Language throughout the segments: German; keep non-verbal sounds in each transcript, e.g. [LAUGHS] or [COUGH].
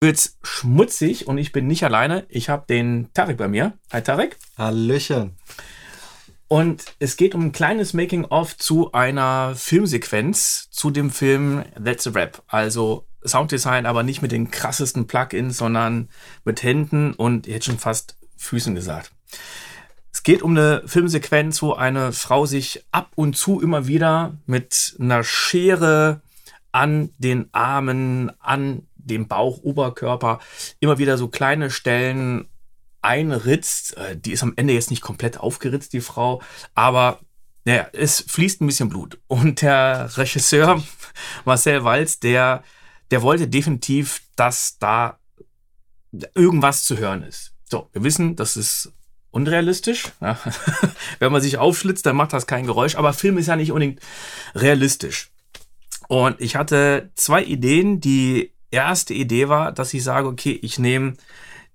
wird's schmutzig und ich bin nicht alleine. Ich habe den Tarek bei mir. Hi Tarek. Hallöchen. Und es geht um ein kleines Making-of zu einer Filmsequenz zu dem Film That's a Rap. Also Sounddesign, aber nicht mit den krassesten Plugins, sondern mit Händen und ich hätte schon fast Füßen gesagt. Es geht um eine Filmsequenz, wo eine Frau sich ab und zu immer wieder mit einer Schere an den Armen, an dem Bauch, Oberkörper immer wieder so kleine Stellen einritzt. Äh, die ist am Ende jetzt nicht komplett aufgeritzt, die Frau, aber naja, es fließt ein bisschen Blut. Und der Regisseur [LAUGHS] Marcel Walz, der, der wollte definitiv, dass da irgendwas zu hören ist. So, wir wissen, das ist unrealistisch. Ja. [LAUGHS] Wenn man sich aufschlitzt, dann macht das kein Geräusch, aber Film ist ja nicht unbedingt realistisch. Und ich hatte zwei Ideen. Die erste Idee war, dass ich sage, okay, ich nehme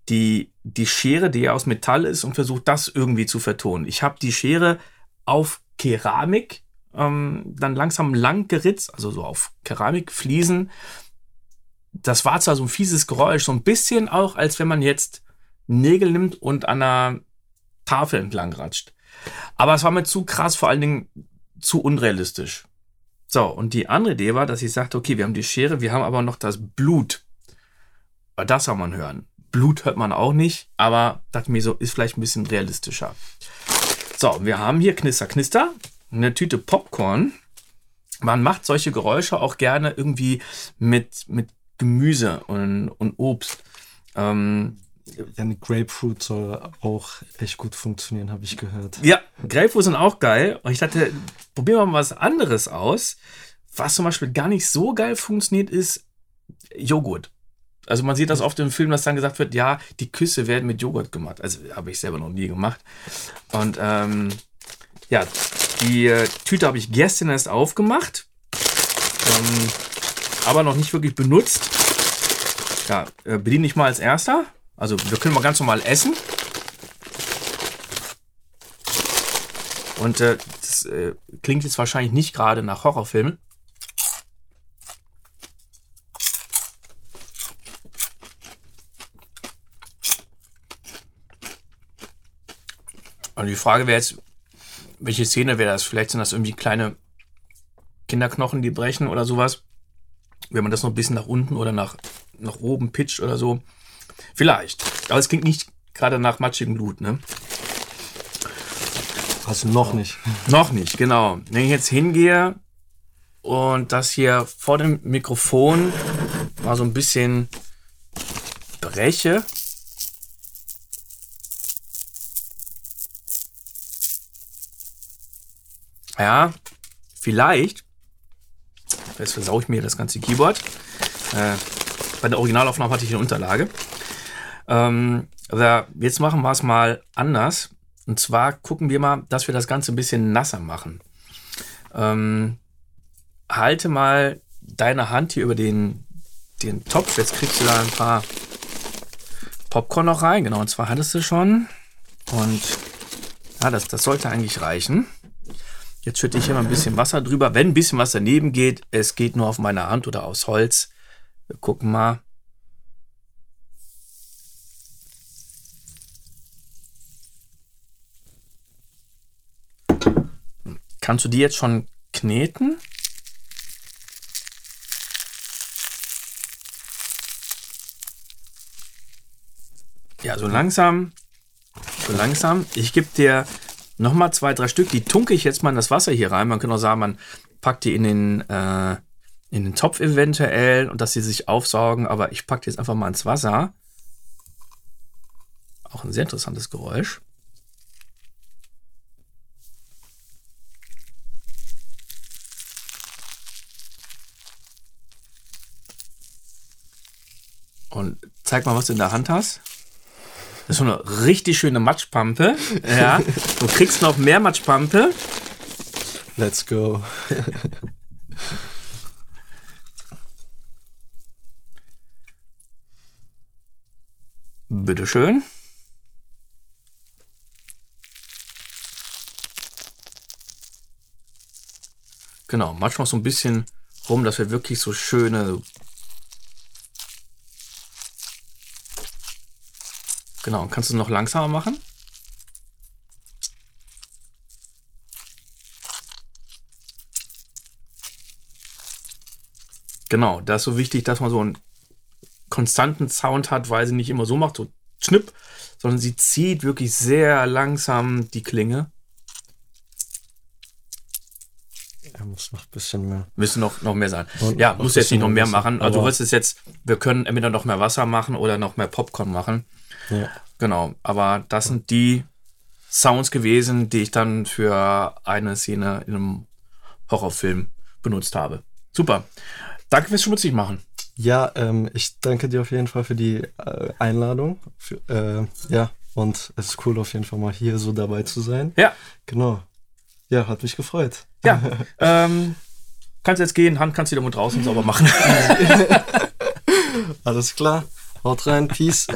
die, die Schere, die ja aus Metall ist, und versuche das irgendwie zu vertonen. Ich habe die Schere auf Keramik ähm, dann langsam lang geritzt, also so auf Keramikfliesen. Das war zwar so ein fieses Geräusch, so ein bisschen auch, als wenn man jetzt Nägel nimmt und an einer Tafel entlang ratscht. Aber es war mir zu krass, vor allen Dingen zu unrealistisch. So, und die andere Idee war, dass ich sagte, okay, wir haben die Schere, wir haben aber noch das Blut. Das soll man hören. Blut hört man auch nicht, aber dachte mir so, ist vielleicht ein bisschen realistischer. So, wir haben hier Knister, Knister, eine Tüte Popcorn. Man macht solche Geräusche auch gerne irgendwie mit, mit Gemüse und, und Obst. Ähm, eine Grapefruit soll auch echt gut funktionieren, habe ich gehört. Ja, Grapefruit sind auch geil. Und ich dachte, probieren wir mal was anderes aus. Was zum Beispiel gar nicht so geil funktioniert, ist Joghurt. Also man sieht das oft im Film, dass dann gesagt wird, ja, die Küsse werden mit Joghurt gemacht. Also habe ich selber noch nie gemacht. Und ähm, ja, die äh, Tüte habe ich gestern erst aufgemacht, ähm, aber noch nicht wirklich benutzt. Ja, äh, bediene ich mal als erster. Also wir können mal ganz normal essen. Und äh, das äh, klingt jetzt wahrscheinlich nicht gerade nach Horrorfilmen. Und die Frage wäre jetzt, welche Szene wäre das? Vielleicht sind das irgendwie kleine Kinderknochen, die brechen oder sowas. Wenn man das noch ein bisschen nach unten oder nach, nach oben pitcht oder so. Vielleicht. Aber es klingt nicht gerade nach matschigem Blut, ne? Also noch nicht. Noch nicht, genau. Wenn ich jetzt hingehe und das hier vor dem Mikrofon mal so ein bisschen breche. Ja, vielleicht. Jetzt versau ich mir das ganze Keyboard. Äh, bei der Originalaufnahme hatte ich eine Unterlage. Ähm, jetzt machen wir es mal anders. Und zwar gucken wir mal, dass wir das Ganze ein bisschen nasser machen. Ähm, halte mal deine Hand hier über den, den Topf. Jetzt kriegst du da ein paar Popcorn noch rein. Genau, und zwar hattest du schon. Und ja, das, das sollte eigentlich reichen. Jetzt schütte ich hier mal ein bisschen Wasser drüber. Wenn ein bisschen was daneben geht, es geht nur auf meiner Hand oder aus Holz. Wir gucken mal. Kannst du die jetzt schon kneten? Ja, so langsam, so langsam. Ich gebe dir noch mal zwei, drei Stück. Die tunke ich jetzt mal in das Wasser hier rein. Man kann auch sagen, man packt die in den, äh, in den Topf eventuell und dass sie sich aufsaugen. Aber ich packe die jetzt einfach mal ins Wasser. Auch ein sehr interessantes Geräusch. Und zeig mal, was du in der Hand hast. Das ist so eine richtig schöne Matschpampe. Ja. [LAUGHS] Du kriegst noch mehr Matschpampe. Let's go. [LAUGHS] Bitteschön. Genau, matsch noch so ein bisschen rum, dass wir wirklich so schöne Genau. Kannst du es noch langsamer machen? Genau, das ist so wichtig, dass man so einen konstanten Sound hat, weil sie nicht immer so macht, so schnipp, sondern sie zieht wirklich sehr langsam die Klinge. Er muss noch ein bisschen mehr. Müssen noch, noch mehr sein. Und ja, muss jetzt nicht noch mehr machen. Also du wirst es jetzt, wir können entweder noch mehr Wasser machen oder noch mehr Popcorn machen. Ja. Genau, aber das sind die Sounds gewesen, die ich dann für eine Szene in einem Horrorfilm benutzt habe. Super. Danke fürs schmutzig machen. Ja, ähm, ich danke dir auf jeden Fall für die äh, Einladung. Für, äh, ja, und es ist cool auf jeden Fall mal hier so dabei zu sein. Ja, Genau. Ja, hat mich gefreut. ja. [LAUGHS] ähm, kannst jetzt gehen, Hand kannst du wieder mit draußen sauber machen. [LAUGHS] Alles klar. Haut rein. Peace.